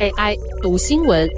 AI 读新闻，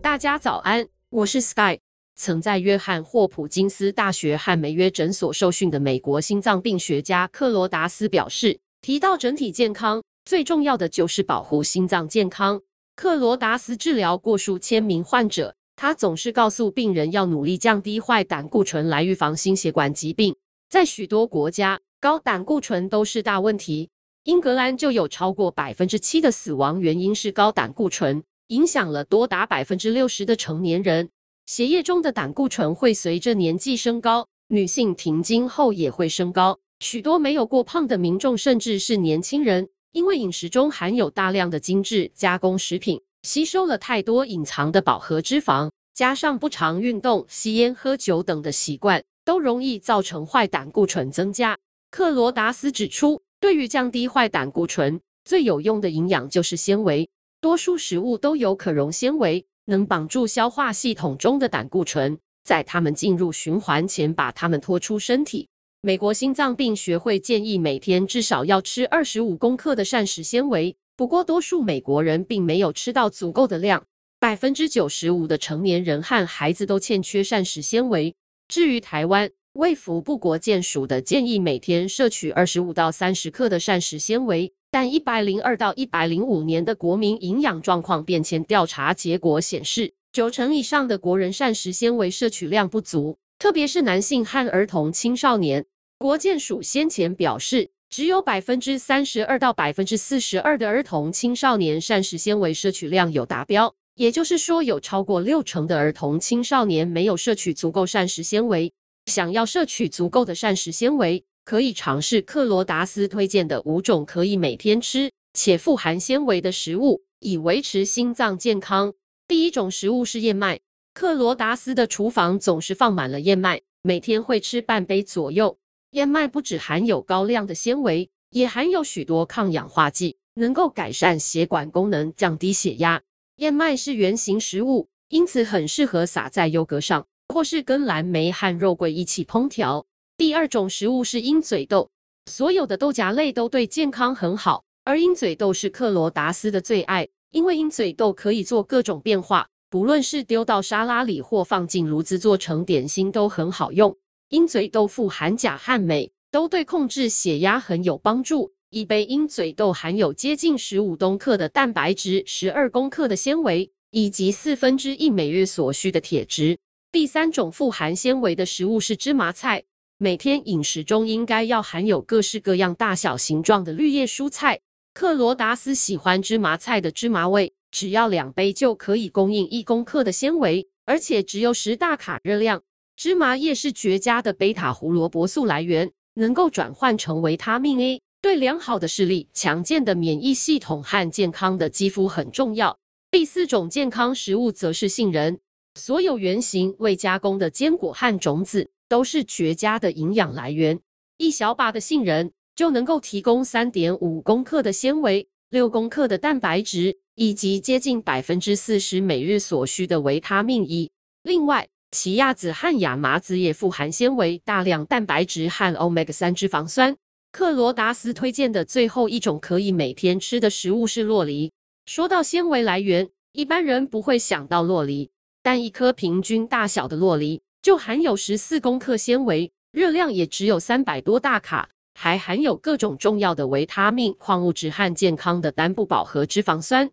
大家早安，我是 Sky。曾在约翰霍普金斯大学和梅约诊所受训的美国心脏病学家克罗达斯表示，提到整体健康，最重要的就是保护心脏健康。克罗达斯治疗过数千名患者，他总是告诉病人要努力降低坏胆固醇来预防心血管疾病。在许多国家，高胆固醇都是大问题。英格兰就有超过百分之七的死亡原因是高胆固醇，影响了多达百分之六十的成年人。血液中的胆固醇会随着年纪升高，女性停经后也会升高。许多没有过胖的民众，甚至是年轻人，因为饮食中含有大量的精致加工食品，吸收了太多隐藏的饱和脂肪，加上不常运动、吸烟、喝酒等的习惯，都容易造成坏胆固醇增加。克罗达斯指出，对于降低坏胆固醇，最有用的营养就是纤维。多数食物都有可溶纤维，能帮助消化系统中的胆固醇，在它们进入循环前把它们拖出身体。美国心脏病学会建议每天至少要吃二十五公克的膳食纤维，不过多数美国人并没有吃到足够的量，百分之九十五的成年人和孩子都欠缺膳食纤维。至于台湾，卫福部国健署的建议每天摄取二十五到三十克的膳食纤维，但一百零二到一百零五年的国民营养状况变迁调查结果显示，九成以上的国人膳食纤维摄取量不足，特别是男性和儿童青少年。国健署先前表示，只有百分之三十二到百分之四十二的儿童青少年膳食纤维摄取量有达标，也就是说，有超过六成的儿童青少年没有摄取足够膳食纤维。想要摄取足够的膳食纤维，可以尝试克罗达斯推荐的五种可以每天吃且富含纤维的食物，以维持心脏健康。第一种食物是燕麦，克罗达斯的厨房总是放满了燕麦，每天会吃半杯左右。燕麦不只含有高量的纤维，也含有许多抗氧化剂，能够改善血管功能，降低血压。燕麦是圆形食物，因此很适合撒在优格上。或是跟蓝莓和肉桂一起烹调。第二种食物是鹰嘴豆，所有的豆荚类都对健康很好，而鹰嘴豆是克罗达斯的最爱，因为鹰嘴豆可以做各种变化，不论是丢到沙拉里或放进炉子做成点心都很好用。鹰嘴豆富含钾和镁，都对控制血压很有帮助。一杯鹰嘴豆含有接近十五公克的蛋白质、十二公克的纤维，以及四分之一每月所需的铁质。第三种富含纤维的食物是芝麻菜，每天饮食中应该要含有各式各样大小形状的绿叶蔬菜。克罗达斯喜欢芝麻菜的芝麻味，只要两杯就可以供应一公克的纤维，而且只有十大卡热量。芝麻叶是绝佳的贝塔胡萝卜素来源，能够转换成维他命 A，对良好的视力、强健的免疫系统和健康的肌肤很重要。第四种健康食物则是杏仁。所有原型未加工的坚果和种子都是绝佳的营养来源。一小把的杏仁就能够提供三点五公克的纤维、六公克的蛋白质，以及接近百分之四十每日所需的维他命 E。另外，奇亚籽和亚麻籽也富含纤维、大量蛋白质和欧米伽三脂肪酸。克罗达斯推荐的最后一种可以每天吃的食物是洛梨。说到纤维来源，一般人不会想到洛梨。但一颗平均大小的洛梨就含有十四公克纤维，热量也只有三百多大卡，还含有各种重要的维他命、矿物质和健康的单不饱和脂肪酸。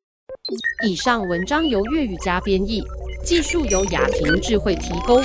以上文章由粤语加编译，技术由雅婷智慧提供。